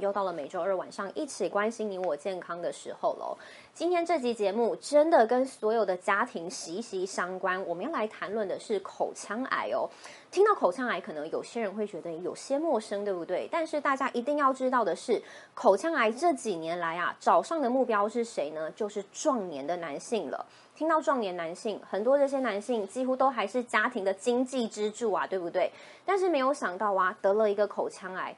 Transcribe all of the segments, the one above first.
又到了每周二晚上一起关心你我健康的时候喽。今天这集节目真的跟所有的家庭息息相关，我们要来谈论的是口腔癌哦。听到口腔癌，可能有些人会觉得有些陌生，对不对？但是大家一定要知道的是，口腔癌这几年来啊，早上的目标是谁呢？就是壮年的男性了。听到壮年男性，很多这些男性几乎都还是家庭的经济支柱啊，对不对？但是没有想到啊，得了一个口腔癌。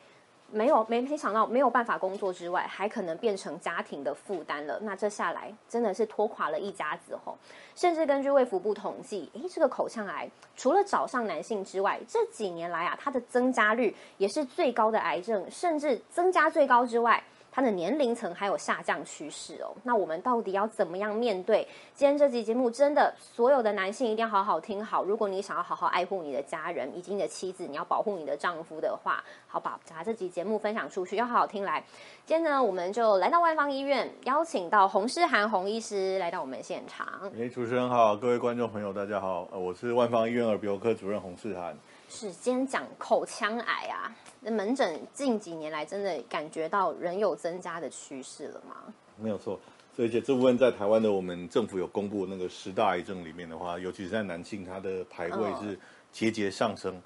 没有，没没想到没有办法工作之外，还可能变成家庭的负担了。那这下来真的是拖垮了一家子吼。甚至根据卫福部统计，诶，这个口腔癌除了找上男性之外，这几年来啊，它的增加率也是最高的癌症，甚至增加最高之外。它的年龄层还有下降趋势哦，那我们到底要怎么样面对？今天这集节目真的，所有的男性一定要好好听好。如果你想要好好爱护你的家人以及你的妻子，你要保护你的丈夫的话，好把把这集节目分享出去，要好好听来。今天呢，我们就来到万方医院，邀请到洪诗涵洪医师来到我们现场。哎，主持人好，各位观众朋友大家好，我是万方医院耳鼻喉科主任洪诗涵。是，今天讲口腔癌啊。那门诊近几年来真的感觉到人有增加的趋势了吗？没有错，而且这部分在台湾的我们政府有公布那个十大癌症里面的话，尤其是在男性，它的排位是节节上升。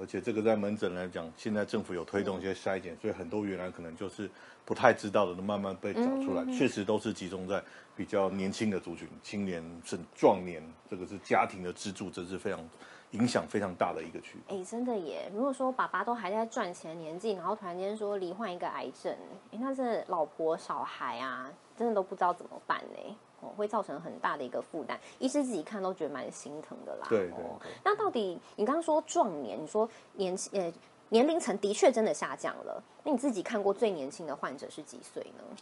而且这个在门诊来讲，现在政府有推动一些筛检，所以很多原来可能就是不太知道的，都慢慢被找出来。确实都是集中在比较年轻的族群，青年甚壮年，这个是家庭的支柱，这是非常。影响非常大的一个区。哎，真的耶！如果说爸爸都还在赚钱年纪，然后突然间说罹患一个癌症，哎，那是老婆小孩啊，真的都不知道怎么办呢？哦，会造成很大的一个负担。医师自己看都觉得蛮心疼的啦。对对。那到底你刚刚说壮年，你说年呃年龄层的确真的下降了。那你自己看过最年轻的患者是几岁呢？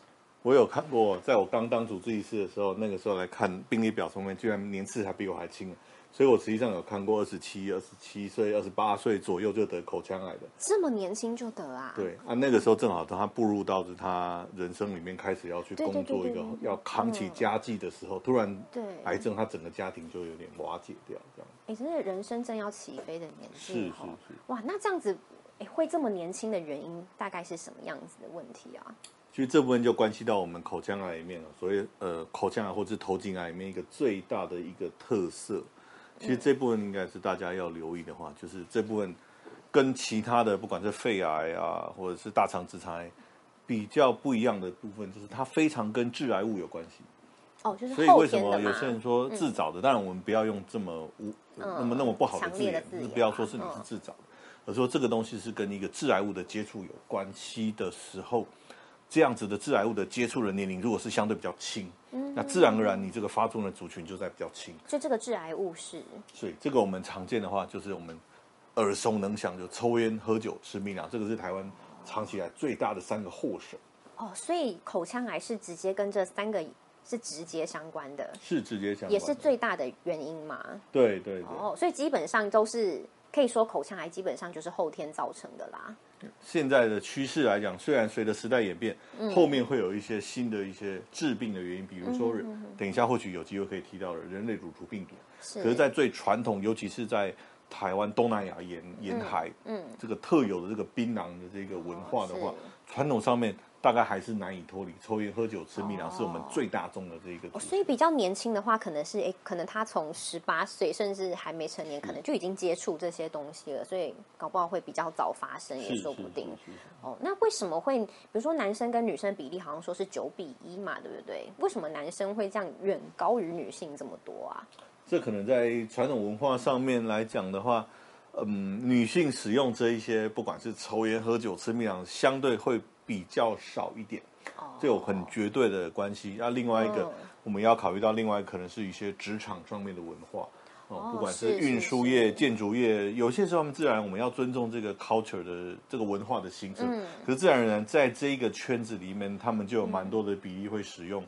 我有看过，在我刚当主治医师的时候，那个时候来看病历表上面，居然年次还比我还轻。所以我实际上有看过二十七、二十七岁、二十八岁左右就得口腔癌的，这么年轻就得啊？对啊，那个时候正好等他步入到是他人生里面开始要去工作一个要扛起家计的时候，突然对癌症，他整个家庭就有点瓦解掉这样。哎，真的人生正要起飞的年纪，是是是。哇，那这样子，哎，会这么年轻的原因大概是什么样子的问题啊？其实这部分就关系到我们口腔癌里面了，所以呃，口腔癌或者头颈癌里面一个最大的一个特色。其实这部分应该是大家要留意的话，就是这部分跟其他的不管是肺癌啊，或者是大肠直肠癌比较不一样的部分，就是它非常跟致癌物有关系。哦，就是所以为什么有些人说自找的？当然我们不要用这么污、那么那么不好的字眼，不要说是你是自找的，而说这个东西是跟一个致癌物的接触有关系的时候。这样子的致癌物的接触的年龄，如果是相对比较轻，那自然而然你这个发作的族群就在比较轻。就这个致癌物是？所以这个我们常见的话，就是我们耳熟能详，就抽烟、喝酒、吃槟榔，这个是台湾长期来最大的三个祸首。哦，所以口腔癌是直接跟这三个是直接相关的，是直接相关，也是最大的原因嘛？对对。哦，所以基本上都是可以说口腔癌基本上就是后天造成的啦。现在的趋势来讲，虽然随着时代演变，后面会有一些新的一些致病的原因，比如说，等一下或许有机会可以提到的人类乳头病毒。是。可是，在最传统，尤其是在台湾东南亚沿沿海，嗯，这个特有的这个槟榔的这个文化的话，传统上面。大概还是难以脱离抽烟、喝酒、吃蜜粮，是我们最大众的这一个。哦所以比较年轻的话，可能是哎，可能他从十八岁甚至还没成年，可能就已经接触这些东西了，所以搞不好会比较早发生，也说不定。哦，那为什么会，比如说男生跟女生比例好像说是九比一嘛，对不对？为什么男生会这样远高于女性这么多啊？这可能在传统文化上面来讲的话，嗯，女性使用这一些，不管是抽烟、喝酒、吃蜜粮，相对会。比较少一点，这有很绝对的关系。那另外一个，我们要考虑到另外可能是一些职场上面的文化哦，不管是运输业、建筑业，有些时候他们自然我们要尊重这个 culture 的这个文化的形式。可是自然而然在这一个圈子里面，他们就有蛮多的比例会使用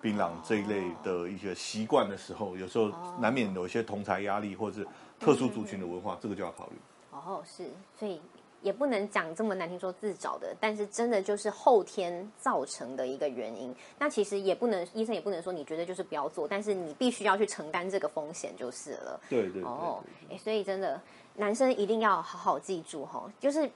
槟榔这一类的一些习惯的时候，有时候难免有一些同才压力或者特殊族群的文化，这个就要考虑。哦，是，所以。也不能讲这么难听，说自找的，但是真的就是后天造成的一个原因。那其实也不能，医生也不能说你绝对就是不要做，但是你必须要去承担这个风险就是了。对对哦，哎，所以真的男生一定要好好记住哈，就是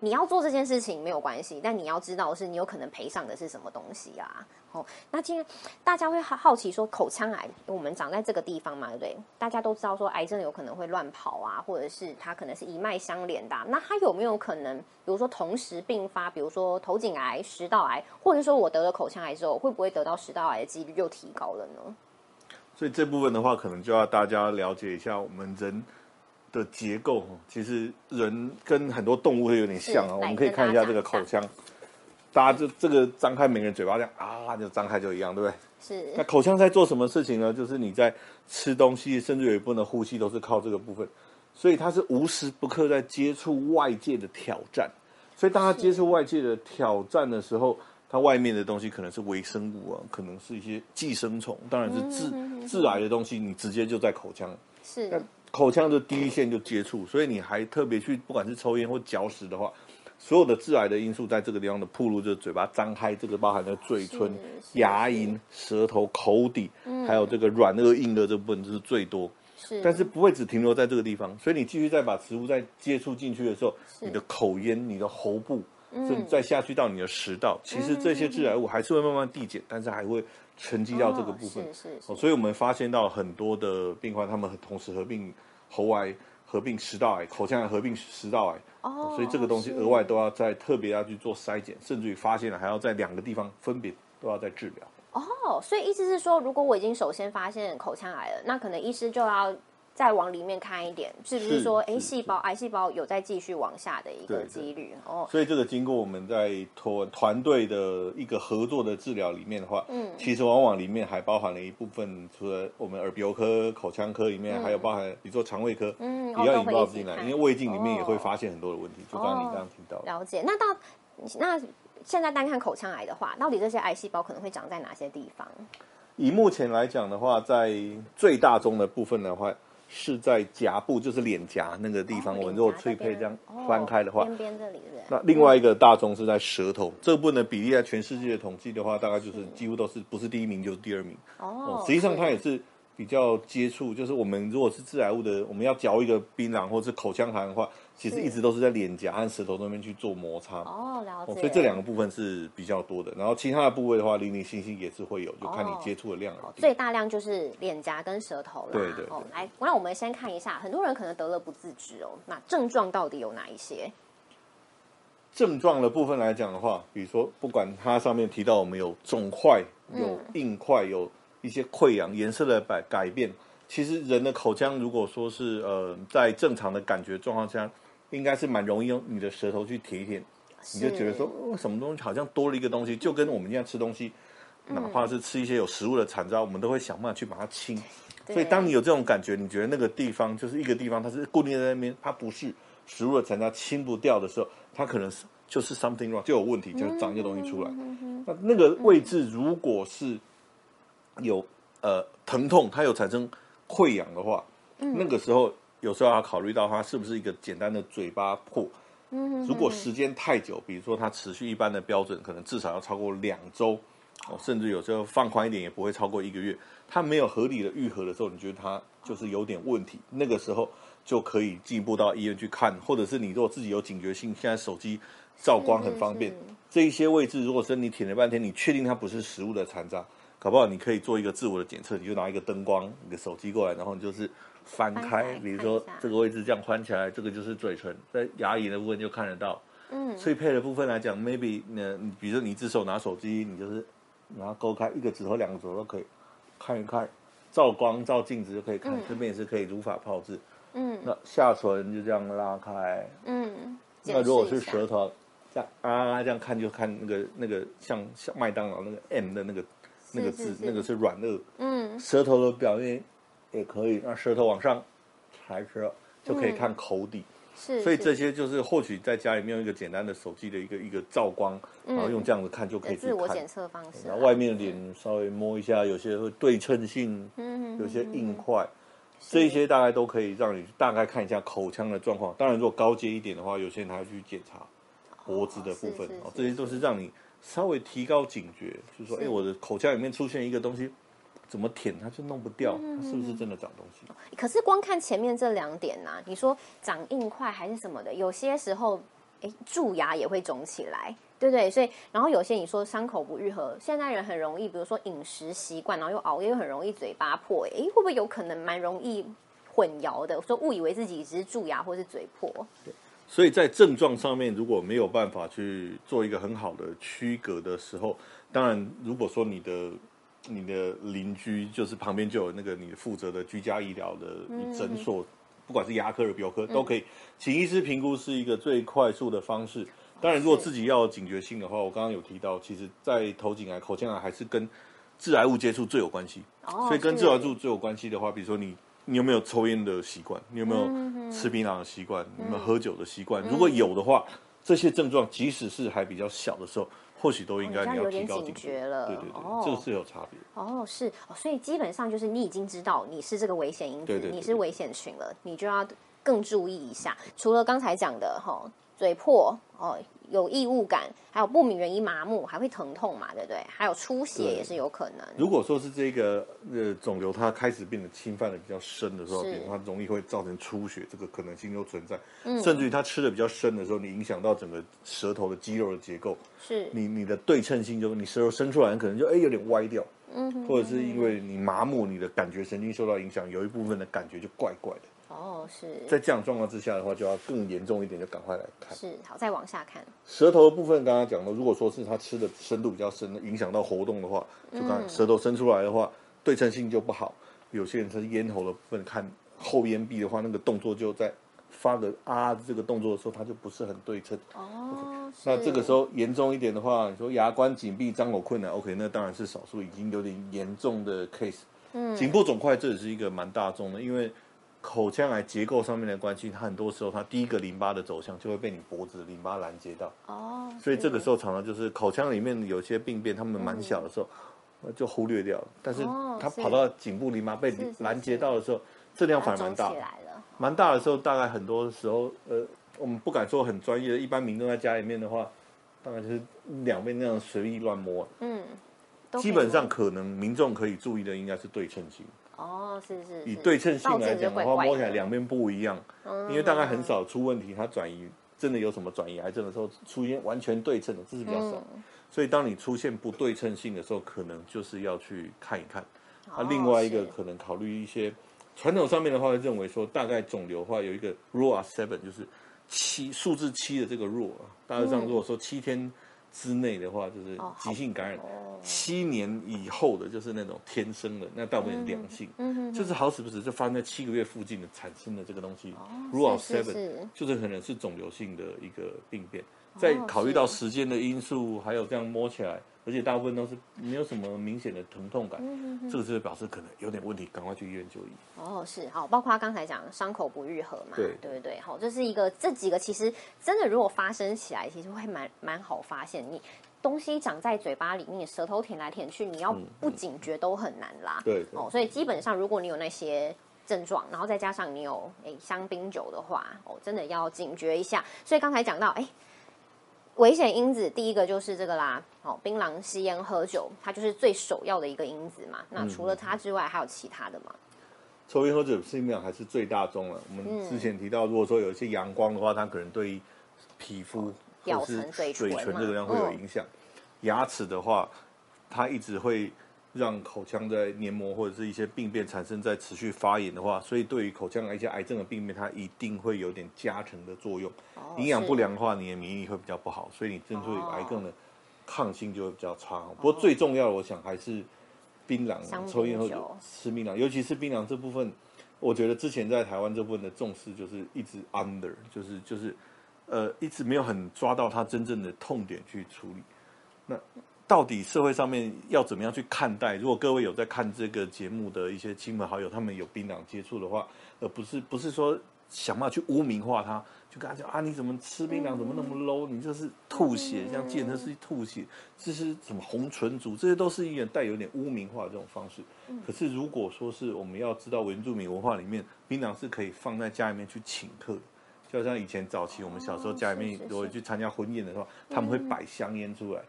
你要做这件事情没有关系，但你要知道是，你有可能赔上的是什么东西啊？哦，那今天大家会好好奇说，口腔癌我们长在这个地方嘛，对不对？大家都知道说，癌症有可能会乱跑啊，或者是它可能是一脉相连的。那它有没有可能，比如说同时并发，比如说头颈癌、食道癌，或者说我得了口腔癌之后，会不会得到食道癌的几率又提高了呢？所以这部分的话，可能就要大家了解一下我们人。的结构其实人跟很多动物会有点像啊。我们可以看一下这个口腔，大家就这个张开每个人嘴巴这样啊，就张开就一样，对不对？是。那口腔在做什么事情呢？就是你在吃东西，甚至有一部分的呼吸都是靠这个部分，所以它是无时不刻在接触外界的挑战。所以当它接触外界的挑战的时候，它外面的东西可能是微生物啊，可能是一些寄生虫，当然是致致癌的东西，你直接就在口腔。是。口腔的第一线就接触，所以你还特别去，不管是抽烟或嚼食的话，所有的致癌的因素在这个地方的铺路，就是嘴巴张开，这个包含了嘴唇、牙龈、舌头、口底，还有这个软腭、硬腭这部分就是最多。是，但是不会只停留在这个地方，所以你继续再把食物再接触进去的时候，你的口咽、你的喉部，甚至再下去到你的食道，其实这些致癌物还是会慢慢递减，但是还会。沉积到这个部分，是是，所以我们发现到很多的病患，他们同时合并喉癌、合并食道癌、口腔癌合并食道癌，哦，所以这个东西额外都要再特别要去做筛检，甚至于发现了还要在两个地方分别都要再治疗。哦，所以意思是说，如果我已经首先发现口腔癌了，那可能医师就要。再往里面看一点，是不是说，哎，细胞癌细胞有在继续往下的一个几率哦？所以这个经过我们在团团队的一个合作的治疗里面的话，嗯，其实往往里面还包含了一部分，除了我们耳鼻喉科、口腔科里面，还有包含比如说肠胃科，嗯，也要引爆进来，因为胃镜里面也会发现很多的问题，就刚刚你刚刚提到。了解，那到那现在单看口腔癌的话，到底这些癌细胞可能会长在哪些地方？以目前来讲的话，在最大宗的部分的话。是在颊部，就是脸颊那个地方。我们如果脆配这样翻开的话，边边这里是。那另外一个大宗是在舌头，这部分的比例在全世界的统计的话，大概就是几乎都是不是第一名就是第二名。哦，实际上它也是。比较接触，就是我们如果是致癌物的，我们要嚼一个槟榔或者是口香糖的话，其实一直都是在脸颊和舌头那边去做摩擦。哦，了解。所以这两个部分是比较多的，然后其他的部位的话，零零星星也是会有，就看你接触的量了。最大量就是脸颊跟舌头了。对对。哦，来，那我们先看一下，很多人可能得了不自知哦。那症状到底有哪一些？症状的部分来讲的话，比如说，不管它上面提到我们有肿块、有硬块、有。一些溃疡、颜色的改改变，其实人的口腔如果说是呃在正常的感觉状况下，应该是蛮容易用你的舌头去舔一舔，你就觉得说哦什么东西好像多了一个东西，就跟我们现在吃东西，哪怕是吃一些有食物的残渣，我们都会想办法去把它清。所以当你有这种感觉，你觉得那个地方就是一个地方，它是固定在那边，它不是食物的残渣清不掉的时候，它可能是就是 something wrong 就有问题，就是长一个东西出来。那那个位置如果是。有呃疼痛，它有产生溃疡的话，那个时候有时候要考虑到它是不是一个简单的嘴巴破。如果时间太久，比如说它持续一般的标准，可能至少要超过两周，哦，甚至有时候放宽一点也不会超过一个月。它没有合理的愈合的时候，你觉得它就是有点问题，那个时候就可以进一步到医院去看，或者是你如果自己有警觉性，现在手机照光很方便，这一些位置如果是你舔了半天，你确定它不是食物的残渣。搞不好你可以做一个自我的检测，你就拿一个灯光、你的手机过来，然后你就是翻开，比如说这个位置这样翻起来，这个就是嘴唇，在牙龈的部分就看得到。嗯，脆配的部分来讲，maybe 呢，你比如说你一只手拿手机，你就是拿勾开一个指头、两个指头都可以看一看，照光照镜子就可以看，这边也是可以如法炮制。嗯，那下唇就这样拉开。嗯，那如果是舌头，这样啊这样看就看那个那个像像麦当劳那个 M 的那个。那个字，那个是软腭，嗯，舌头的表面也可以，让舌头往上抬着，就可以看口底。是，所以这些就是或许在家里面用一个简单的手机的一个一个照光，然后用这样子看就可以自我检测方式。然后外面脸稍微摸一下，有些会对称性，嗯，有些硬块，这些大概都可以让你大概看一下口腔的状况。当然，如果高阶一点的话，有些人还要去检查脖子的部分哦，这些都是。让你。稍微提高警觉，就是说，哎，我的口腔里面出现一个东西，怎么舔它就弄不掉，它是不是真的长东西？可是光看前面这两点呐，你说长硬块还是什么的，有些时候哎，蛀牙也会肿起来，对不对？所以，然后有些你说伤口不愈合，现在人很容易，比如说饮食习惯，然后又熬夜，又很容易嘴巴破，哎，会不会有可能蛮容易混淆的？说误以为自己只是蛀牙或是嘴破。对，所以在症状上面如果没有办法去做一个很好的区隔的时候，当然，如果说你的你的邻居就是旁边就有那个你负责的居家医疗的诊所。不管是牙科、耳鼻喉科都可以，请医师评估是一个最快速的方式。当然，如果自己要警觉性的话，我刚刚有提到，其实，在头颈癌、口腔癌还是跟致癌物接触最有关系。哦，所以跟致癌物最有关系的话，比如说你你有没有抽烟的习惯？你有没有吃槟榔的习惯？你们喝酒的习惯？如果有的话，这些症状即使是还比较小的时候。或许都应该你要提高警觉了，对对对，这个是有差别。哦，是哦，所以基本上就是你已经知道你是这个危险因子，你是危险群了，你就要更注意一下。除了刚才讲的哈，嘴破哦。有异物感，还有不明原因麻木，还会疼痛嘛，对不对？还有出血也是有可能。如果说是这个呃肿瘤它开始变得侵犯的比较深的时候，比如它容易会造成出血，这个可能性都存在。嗯，甚至于它吃的比较深的时候，你影响到整个舌头的肌肉的结构，是你你的对称性就你舌头伸出来可能就哎有点歪掉，嗯，或者是因为你麻木，你的感觉神经受到影响，有一部分的感觉就怪怪的。哦，是在这样状况之下的话，就要更严重一点，就赶快来看。是，好，再往下看。舌头的部分，刚刚讲了，如果说是他吃的深度比较深，影响到活动的话，就刚舌头伸出来的话，对称性就不好。有些人是咽喉的部分，看后咽壁的话，那个动作就在发个啊这个动作的时候，它就不是很对称。哦，那这个时候严重一点的话，你说牙关紧闭、张口困难，OK，那当然是少数已经有点严重的 case。嗯，颈部肿块这也是一个蛮大众的，因为。口腔癌结构上面的关系，它很多时候它第一个淋巴的走向就会被你脖子的淋巴拦截到。哦，所以这个时候常常就是口腔里面有些病变，他们蛮小的时候就忽略掉了。但是它跑到颈部淋巴被拦截到的时候，质量反而蛮大。蛮大的时候，大概很多时候，呃，我们不敢说很专业的，一般民众在家里面的话，大概就是两边那样随意乱摸。嗯，基本上可能民众可以注意的应该是对称性。哦，是是。以对称性来讲的话，摸起来两边不一样，因为大概很少出问题。它转移真的有什么转移癌症的时候，出现完全对称的，这是比较少。所以当你出现不对称性的时候，可能就是要去看一看。啊，另外一个可能考虑一些传统上面的话，会认为说，大概肿瘤的话有一个 ROA seven，就是七数字七的这个 rule，。大致上如果说七天。之内的话就是急性感染，七年以后的就是那种天生的，那大部分良性，就是好死不死就发生在七个月附近的产生的这个东西 rule seven，就是可能是肿瘤性的一个病变。在考虑到时间的因素，还有这样摸起来。而且大部分都是没有什么明显的疼痛感，这个是表示可能有点问题，赶快去医院就医。哦，是好，包括他刚才讲伤口不愈合嘛，对对不对？好，这是一个这几个其实真的如果发生起来，其实会蛮蛮好发现。你东西长在嘴巴里面，舌头舔来舔去，你要不警觉都很难啦。对哦，所以基本上如果你有那些症状，然后再加上你有哎香槟酒的话，哦，真的要警觉一下。所以刚才讲到哎。危险因子第一个就是这个啦，哦，槟榔、吸烟、喝酒，它就是最首要的一个因子嘛。那除了它之外，还有其他的吗？抽烟喝酒是面还是最大宗了。我们之前提到，如果说有一些阳光的话，它可能对皮肤表层嘴唇这个样会有影响。牙齿的话，它一直会。让口腔在黏膜或者是一些病变产生在持续发炎的话，所以对于口腔一些癌症的病变，它一定会有点加成的作用。营养不良的话，你的免疫力会比较不好，所以你针对癌症的抗性就会比较差。不过最重要的，我想还是槟榔、抽烟或者吃槟榔，尤其是槟榔这部分，我觉得之前在台湾这部分的重视就是一直 under，就是就是呃一直没有很抓到它真正的痛点去处理。那到底社会上面要怎么样去看待？如果各位有在看这个节目的一些亲朋好友，他们有槟榔接触的话，而不是不是说想办法去污名化他，就跟他讲啊，你怎么吃槟榔怎么那么 low？你这是吐血，像见他是吐血，这是什么红唇族？这些都是一点带有点污名化的这种方式。可是如果说是我们要知道原住民文化里面，槟榔是可以放在家里面去请客的，就像以前早期我们小时候家里面如果去参加婚宴的话，他们会摆香烟出来。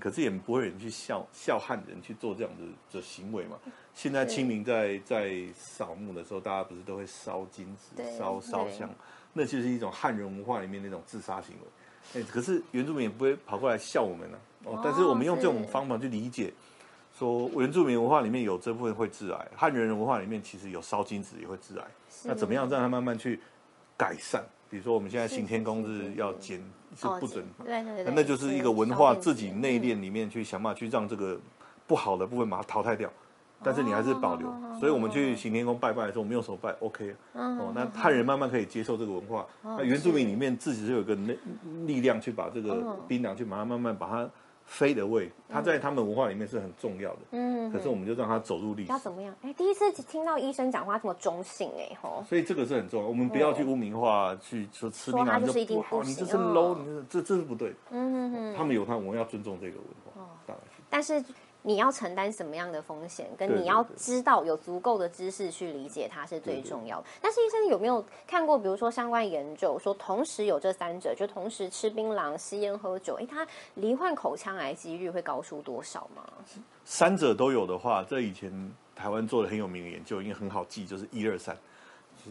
可是也不会有人去笑笑汉人去做这样的的行为嘛？现在清明在在扫墓的时候，大家不是都会烧金纸、烧烧香？那就是一种汉人文化里面那种自杀行为。哎，可是原住民也不会跑过来笑我们呢。哦，但是我们用这种方法去理解，说原住民文化里面有这部分会致癌，汉人文化里面其实有烧金子也会致癌。那怎么样让它慢慢去改善？比如说我们现在行天宫是要减，是不准，对对对，那就是一个文化自己内敛里面去想办法去让这个不好的部分把它淘汰掉。但是你还是保留，所以我们去行天宫拜拜的时候，我们用手拜，OK。哦，那汉人慢慢可以接受这个文化，那原住民里面自己是有个力力量去把这个槟榔去把它慢慢把它飞的位，它在他们文化里面是很重要的。嗯，可是我们就让它走入历史。要怎么样？哎，第一次听到医生讲话这么中性，哎吼。所以这个是很重要，我们不要去污名化，去说吃槟榔就不好，你这是 low，你这这是不对。嗯嗯嗯。他们有他，我们要尊重这个文化。哦，当然。但是。你要承担什么样的风险，跟你要知道有足够的知识去理解它是最重要的。但是医生有没有看过，比如说相关研究说，同时有这三者，就同时吃槟榔、吸烟、喝酒，哎，他罹患口腔癌几率会高出多少吗？三者都有的话，这以前台湾做的很有名的研究，因为很好记，就是一二三，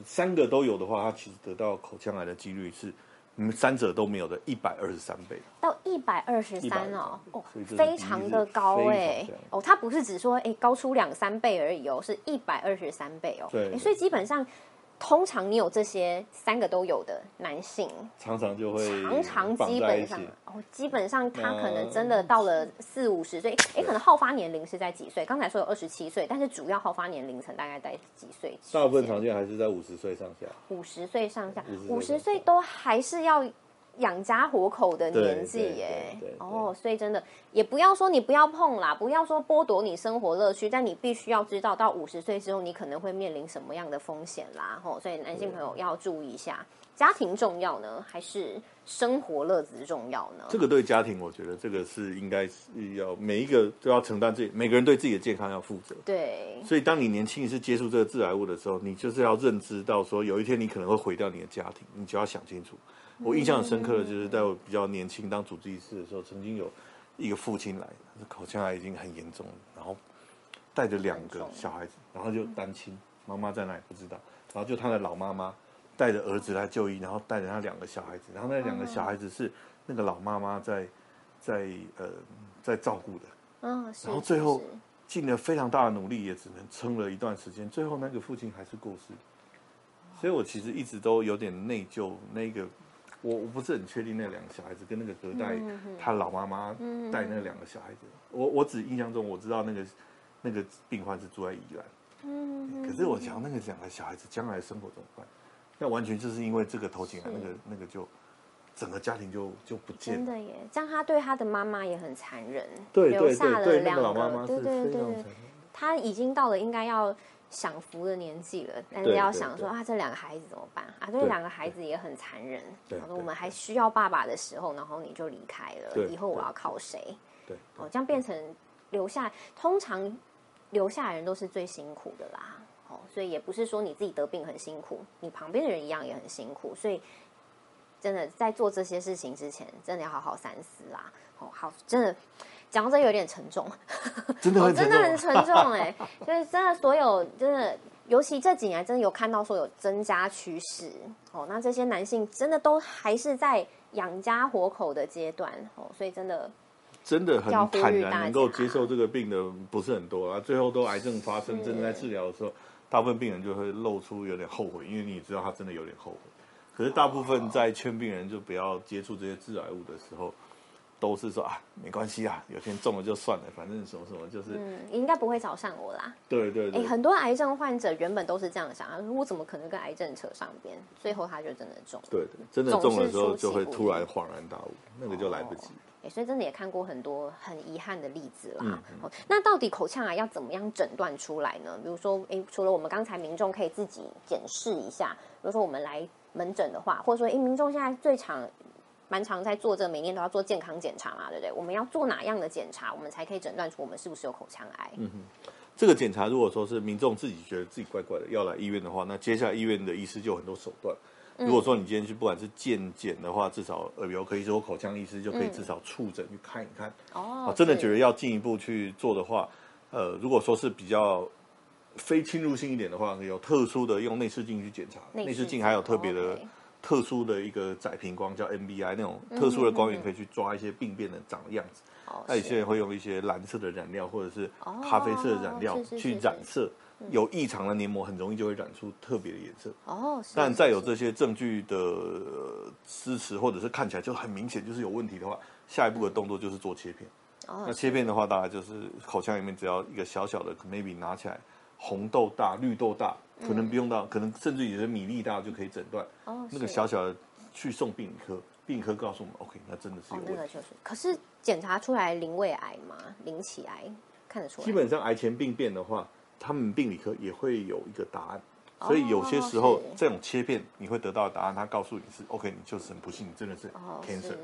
三个都有的话，它其实得到口腔癌的几率是。你们三者都没有的，一百二十三倍。到一百二十三哦，哦，非常的高哎，哦，它不是只说哎高出两三倍而已哦，是一百二十三倍哦，对，所以基本上。通常你有这些三个都有的男性，常常就会常常基本上哦，基本上他可能真的到了四五十岁，哎，可能好发年龄是在几岁？刚才说有二十七岁，但是主要好发年龄层大概在几岁？大部分常见还是在五十岁上下。五十岁上下，五十岁都还是要。养家活口的年纪耶，哦，所以真的也不要说你不要碰啦，不要说剥夺你生活乐趣，但你必须要知道到五十岁之后你可能会面临什么样的风险啦，吼，所以男性朋友要注意一下，家庭重要呢，还是生活乐子重要呢？这个对家庭，我觉得这个是应该是要每一个都要承担自己，每个人对自己的健康要负责。对，所以当你年轻是接触这个致癌物的时候，你就是要认知到说，有一天你可能会毁掉你的家庭，你就要想清楚。我印象很深刻的就是在我比较年轻当主治医师的时候，曾经有一个父亲来，口腔癌已经很严重了，然后带着两个小孩子，然后就单亲，妈妈在哪里不知道，然后就他的老妈妈带着儿子来就医，然后带着他两个小孩子，然后那两个小孩子是那个老妈妈在在呃在照顾的，嗯，然后最后尽了非常大的努力，也只能撑了一段时间，最后那个父亲还是过世，所以我其实一直都有点内疚那个。我我不是很确定那两个小孩子跟那个隔代他老妈妈带那两个小孩子，我我只印象中我知道那个那个病患是住在宜兰，嗯，可是我想那个两个小孩子将来生活怎么办？那完全就是因为这个头颈癌，那个那个就整个家庭就就不见了。真的耶，这样他对他的妈妈也很残忍，对对对，那个老妈妈是非常残忍。他已经到了应该要。享福的年纪了，但是要想说啊，这两个孩子怎么办啊？这两个孩子也很残忍。他说我们还需要爸爸的时候，然后你就离开了，以后我要靠谁？对，哦，这样变成留下，通常留下人都是最辛苦的啦。哦，所以也不是说你自己得病很辛苦，你旁边的人一样也很辛苦。所以真的在做这些事情之前，真的要好好三思啦。哦，好，真的。讲到这有点沉重，真的真的很沉重哎，就是真的所有真的，尤其这几年真的有看到说有增加趋势。哦，那这些男性真的都还是在养家活口的阶段。哦，所以真的真的很坦然能够接受这个病的不是很多啊，最后都癌症发生，真的在治疗的时候，大部分病人就会露出有点后悔，因为你知道他真的有点后悔，可是大部分在劝病人就不要接触这些致癌物的时候。都是说啊，没关系啊，有天中了就算了，反正什么什么就是，嗯，应该不会找上我啦。对对对，哎，很多癌症患者原本都是这样想啊，我怎么可能跟癌症扯上边？最后他就真的中。对对，真的中的时候就会突然恍然大悟，那个就来不及。哎，所以真的也看过很多很遗憾的例子啦。那到底口腔癌要怎么样诊断出来呢？比如说，哎，除了我们刚才民众可以自己检视一下，比如说我们来门诊的话，或者说，哎，民众现在最常。蛮常在做这，每年都要做健康检查嘛，对不对？我们要做哪样的检查，我们才可以诊断出我们是不是有口腔癌？嗯哼，这个检查如果说是民众自己觉得自己怪怪的要来医院的话，那接下来医院的医师就有很多手段。如果说你今天去不管是健检的话，至少耳鼻喉科医师或口腔医师就可以至少触诊去看一看。哦，真的觉得要进一步去做的话，呃，如果说是比较非侵入性一点的话，有特殊的用内视镜去检查，内视镜还有特别的。特殊的一个窄频光，叫 NBI 那种特殊的光源，可以去抓一些病变的长的样子。那有些人会用一些蓝色的染料或者是咖啡色的染料去染色，有异常的黏膜很容易就会染出特别的颜色。哦，但再有这些证据的支持，或者是看起来就很明显就是有问题的话，下一步的动作就是做切片。那切片的话，大概就是口腔里面只要一个小小的，maybe 拿起来，红豆大、绿豆大，可能不用到，可能甚至有的米粒大就可以诊断。哦，那个小小的去送病理科，病理科告诉我们，OK，那真的是有问题。那个就是，可是检查出来鳞胃癌吗？鳞起癌看得出来？基本上癌前病变的话，他们病理科也会有一个答案。所以有些时候这种切片你会得到的答案，他告诉你是 OK，你就是很不幸，你真的是 cancer。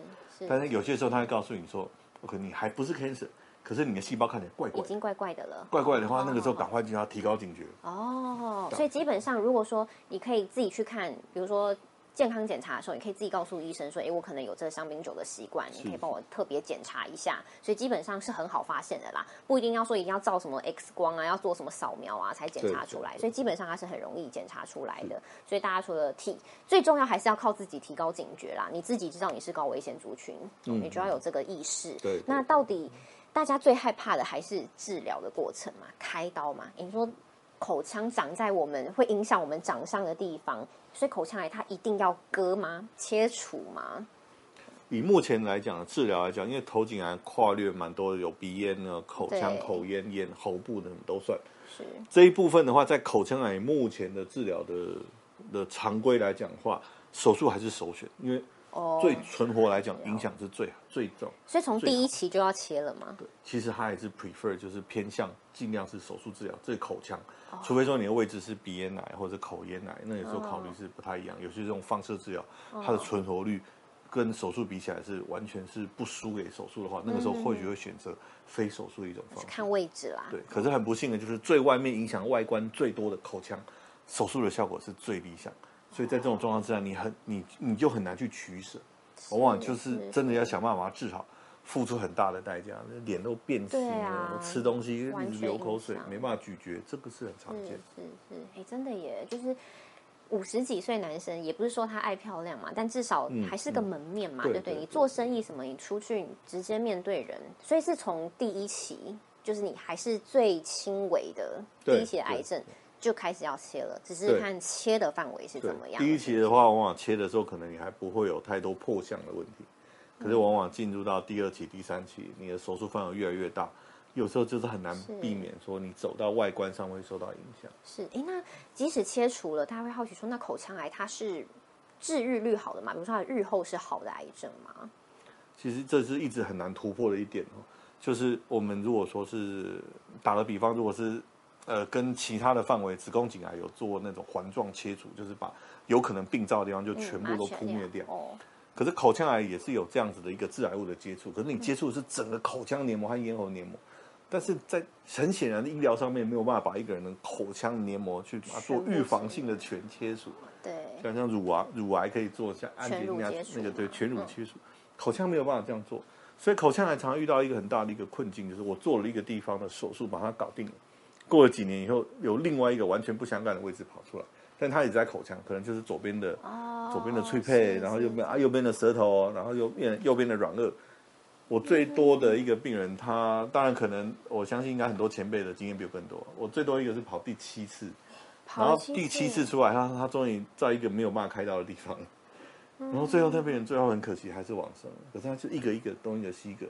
但是有些时候他会告诉你说。OK，你还不是 cancer，可是你的细胞看起来怪怪，已经怪怪的了。怪怪的话，那个时候赶快就要提高警觉。哦，所以基本上，如果说你可以自己去看，比如说。健康检查的时候，你可以自己告诉医生说：“哎，我可能有这个香槟酒的习惯，你可以帮我特别检查一下。”所以基本上是很好发现的啦，不一定要说一定要照什么 X 光啊，要做什么扫描啊才检查出来。所以基本上它是很容易检查出来的。所以大家除了体，最重要还是要靠自己提高警觉啦。你自己知道你是高危险族群，你就要有这个意识。对。那到底大家最害怕的还是治疗的过程嘛？开刀嘛？你说口腔长在我们会影响我们长相的地方。所以口腔癌它一定要割吗？切除吗？以目前来讲，治疗来讲，因为头颈癌跨略蛮多的，有鼻咽呢、口腔、口咽、咽喉部的都算。是这一部分的话，在口腔癌目前的治疗的的常规来讲的话，手术还是首选，因为最存活来讲，影响是最最重。所以从第一期就要切了吗？对，其实他还是 prefer 就是偏向尽量是手术治疗，这口腔。除非说你的位置是鼻咽癌或者口咽癌，那有时候考虑是不太一样。有些这种放射治疗，它的存活率跟手术比起来是完全是不输给手术的话，那个时候或许会选择非手术的一种方式。看位置啦。对，可是很不幸的就是最外面影响外观最多的口腔，手术的效果是最理想。所以在这种状况之下，你很你你就很难去取舍，往往就是真的要想办法治好。付出很大的代价，脸都变形了，吃东西流口水，没办法咀嚼，这个是很常见。是是，哎，真的耶，就是五十几岁男生，也不是说他爱漂亮嘛，但至少还是个门面嘛，对不对？你做生意什么，你出去直接面对人，所以是从第一期，就是你还是最轻微的第一期的癌症就开始要切了，只是看切的范围是怎么样。第一期的话，往往切的时候，可能你还不会有太多破相的问题。可是往往进入到第二期、第三期，你的手术范围越来越大，有时候就是很难避免说你走到外观上会受到影响。是，哎，那即使切除了，大家会好奇说，那口腔癌它是治愈率好的吗？比如说它日后是好的癌症吗？其实这是一直很难突破的一点哦。就是我们如果说是打个比方，如果是呃跟其他的范围子宫颈癌有做那种环状切除，就是把有可能病灶的地方就全部都扑灭掉。哦。可是口腔癌也是有这样子的一个致癌物的接触，可是你接触的是整个口腔黏膜和咽喉黏膜，但是在很显然的医疗上面没有办法把一个人的口腔黏膜去把它做预防性的全切除。对，像像乳癌，乳癌可以做像安全那那个对全乳切除，口腔没有办法这样做，所以口腔癌常常遇到一个很大的一个困境，就是我做了一个地方的手术把它搞定了，过了几年以后有另外一个完全不相干的位置跑出来。但它也在口腔，可能就是左边的，左边的脆配，然后右边啊右边的舌头，然后右边右边的软腭。我最多的一个病人，他当然可能，我相信应该很多前辈的经验比我更多。我最多一个是跑第七次，然后第七次出来，他他终于在一个没有办法开刀的地方，然后最后那病人最后很可惜还是往生了。可是他就一个一个东一个西一个，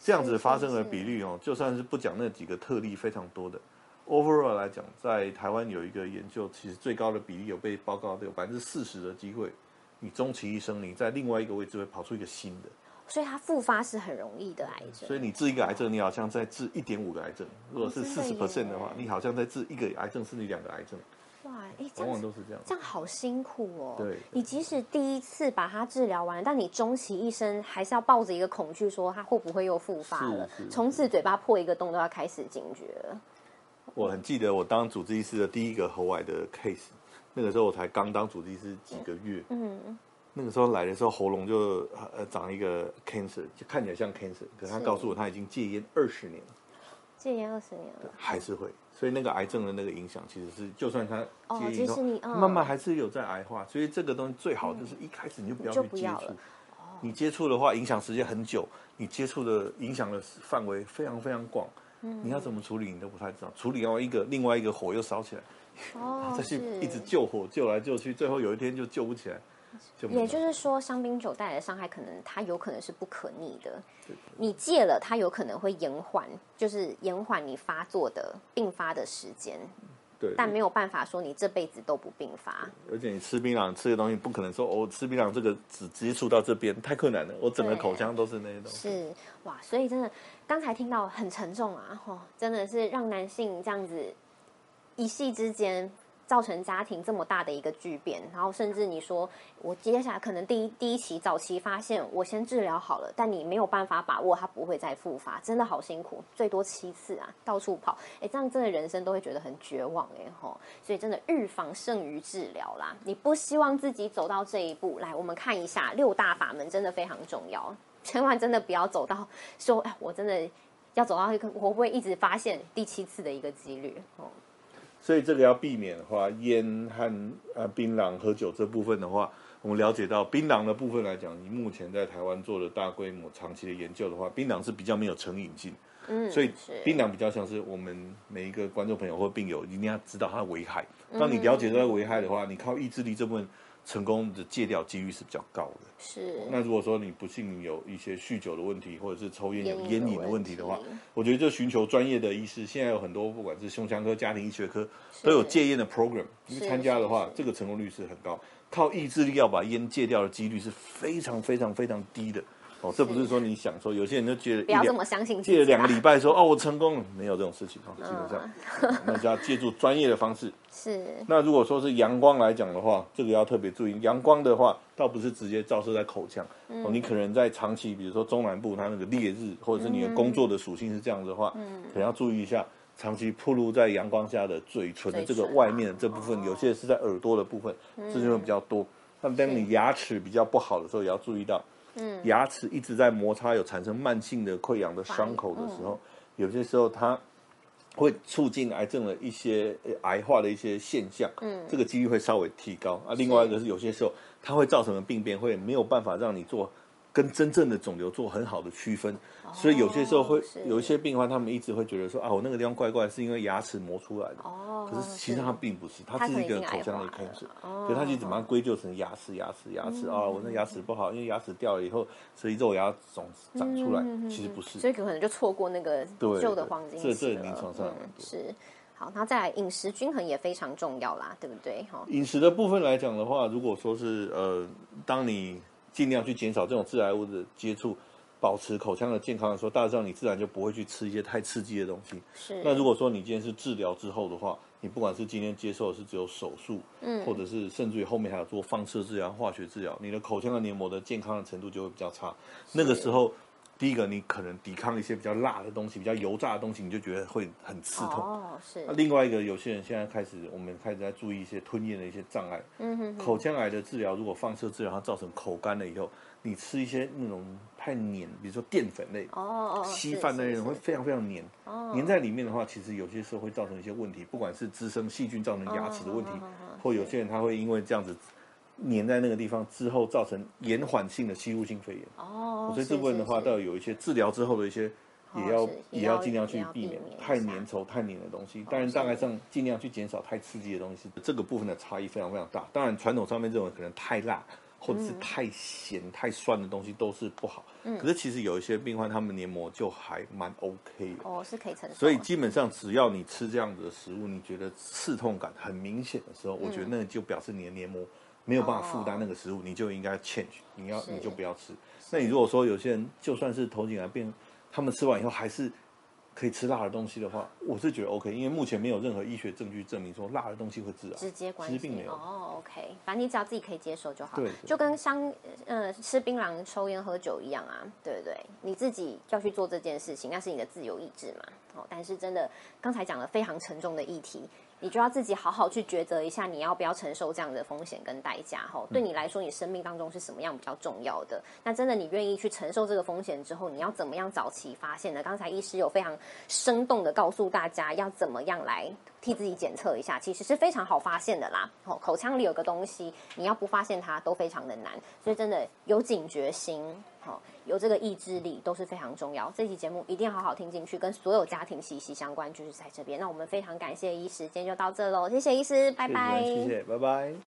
这样子发生的比率哦，就算是不讲那几个特例非常多的。Overall 来讲，在台湾有一个研究，其实最高的比例有被报告的有百分之四十的机会，你终其一生，你在另外一个位置会跑出一个新的，所以它复发是很容易的癌症。所以你治一个癌症，你好像在治一点五个癌症；如果是四十 percent 的话，你好像在治一个癌症，甚至两个癌症。哇，哎，往往都是这样，这样好辛苦哦。对，你即使第一次把它治疗完，但你终其一生还是要抱着一个恐惧，说它会不会又复发了？从此嘴巴破一个洞都要开始警觉了。我很记得我当主治医师的第一个喉癌的 case，那个时候我才刚当主治医师几个月，嗯，那个时候来的时候喉咙就呃长一个 cancer，就看起来像 cancer，可是他告诉我他已经戒烟二十年了，戒烟二十年了，还是会。所以那个癌症的那个影响，其实是就算他哦戒烟以后慢慢还是有在癌化。所以这个东西最好就是一开始你就不要去接触。你接触的话，影响时间很久，你接触的影响的范围非常非常广。嗯你要怎么处理，你都不太知道。处理完一个，另外一个火又烧起来，哦，再去是一直救火，救来救去，最后有一天就救不起来。就也就是说，香槟酒带来的伤害，可能它有可能是不可逆的。你戒了，它有可能会延缓，就是延缓你发作的并发的时间，对，但没有办法说你这辈子都不并发。而且你吃槟榔吃的东西，不可能说哦，我吃槟榔这个只接触到这边，太困难了。我整个口腔都是那些东西。是哇，所以真的刚才听到很沉重啊，吼，真的是让男性这样子一夕之间造成家庭这么大的一个巨变，然后甚至你说我接下来可能第一第一期早期发现我先治疗好了，但你没有办法把握它不会再复发，真的好辛苦，最多七次啊，到处跑，哎，这样真的人生都会觉得很绝望哎吼，所以真的预防胜于治疗啦，你不希望自己走到这一步，来我们看一下六大法门真的非常重要。千万真的不要走到说，哎，我真的要走到一个，我会一直发现第七次的一个几率？哦，所以这个要避免的话，烟和呃槟榔、喝酒这部分的话，我们了解到槟榔的部分来讲，你目前在台湾做的大规模、长期的研究的话，槟榔是比较没有成瘾性，嗯，所以是槟榔比较像是我们每一个观众朋友或病友一定要知道它的危害。嗯当你了解到它的危害的话，你靠意志力这部分成功的戒掉几率是比较高的。是那如果说你不幸有一些酗酒的问题，或者是抽烟有烟瘾的问问题的话，我觉得就寻求专业的医师。现在有很多不管是胸腔科、家庭医学科都有戒烟的 program，你是参加的话，这个成功率是很高。靠意志力要把烟戒掉的几率是非常非常非常低的。哦，这不是说你想说，有些人就戒了一两不要这么相信自己戒了两个啦礼拜说哦我成功了，没有这种事情哦，基本嗯上，那就要借助专业的方式。是。那如果说是阳光来讲的话，这个要特别注意。阳光的话，倒不是直接照射在口腔，嗯。哦，你可能在长期，比如说中南部它那个烈日，或者是你的工作的属性是这样子的话，嗯。可能要注意一下。长期暴露在阳光下的嘴唇的这个外面的这部分，哦。有些是在耳朵的部分，这就会比较多。那当你牙齿比较不好的时候，也要注意到，嗯。牙齿一直在摩擦，有产生慢性的溃疡的伤口的时候，有些时候它会促进癌症的一些呃癌化的一些现象，嗯。这个几率会稍微提高。啊。另外一个是有些时候它会造成的病变会没有办法让你做跟真正的肿瘤做很好的区分，所以有些时候会有一些病患他们一直会觉得说啊，我那个地方怪怪，是因为牙齿磨出来的。哦，可是其实它并不是，它它是一个口腔的化了 cancer，哦所以它就怎么样归咎成牙齿、牙齿、牙齿嗯啊，我那牙齿不好，因为牙齿掉了以后，所以肉芽肿长出来，其实不是。嗯所以可能就错过那个对旧的对黄金这这期了临床上嗯是。好，那再来饮食均衡也非常重要啦，对不对？哈，饮食的部分来讲的话，如果说是呃，当你尽量去减少这种致癌物的接触，保持口腔的健康的时候，大致上你自然就不会去吃一些太刺激的东西。是。那如果说你今天是治疗之后的话，你不管是今天接受的是只有手术，嗯或者是甚至于后面还有做放射治疗、化学治疗，你的口腔的黏膜的健康的程度就会比较差。那个时候，第一个你可能抵抗一些比较辣的东西、比较油炸的东西，你就觉得会很刺痛。哦，是那、，另外一个，有些人现在开始，我们开始在注意一些吞咽的一些障碍。嗯哼哼，口腔癌的治疗，如果放射治疗它造成口干了以后，你吃一些那种太黏，比如说淀粉类、哦哦，稀是饭那种，是是会非常非常黏。哦黏在里面的话，其实有些时候会造成一些问题，不管是滋生细菌造成牙齿的问题，或有些人他会因为这样子黏在那个地方之后，造成延缓性的吸入性肺炎。哦，所以这部分的话，是倒有一些治疗之后的一些，哦也要也也要要尽量去避免太粘稠、太黏的东西。当然，大概上尽量去减少太刺激的东西。这个部分的差异非常非常大。当然，传统上面认为可能太辣或者是太咸、太酸的东西都是不好。可是其实有一些病患他们黏膜就还蛮 OK 的。哦是可以承受，所以基本上，只要你吃这样子的食物，你觉得刺痛感很明显的时候，我觉得那就表示你的黏膜没有办法负担那个食物，你就应该 change，你要你就不要吃。那你如果说有些人就算是头颈癌病，他们吃完以后还是可以吃辣的东西的话，我是觉得 OK，因为目前没有任何医学证据证明说辣的东西会致癌，直接关系并没有。哦，OK，反正你只要自己可以接受就好，对对就跟像呃吃槟榔、抽烟、喝酒一样啊，对不对？你自己要去做这件事情，那是你的自由意志嘛。哦，但是真的刚才讲了非常沉重的议题，你就要自己好好去抉择一下，你要不要承受这样的风险跟代价哈？对你来说，你生命当中是什么样比较重要的？那真的你愿意去承受这个风险之后，你要怎么样早期发现呢？刚才医师有非常生动的告诉大家要怎么样来替自己检测一下，其实是非常好发现的啦。哦，口腔里有个东西，你要不发现它都非常的难，所以真的有警觉心，好，有这个意志力都是非常重要。这期节目一定要好好听进去，跟所有家庭息息相关，就是在这边。那我们非常感谢医师，今天就到这喽，谢谢医师，拜拜，谢谢，拜拜。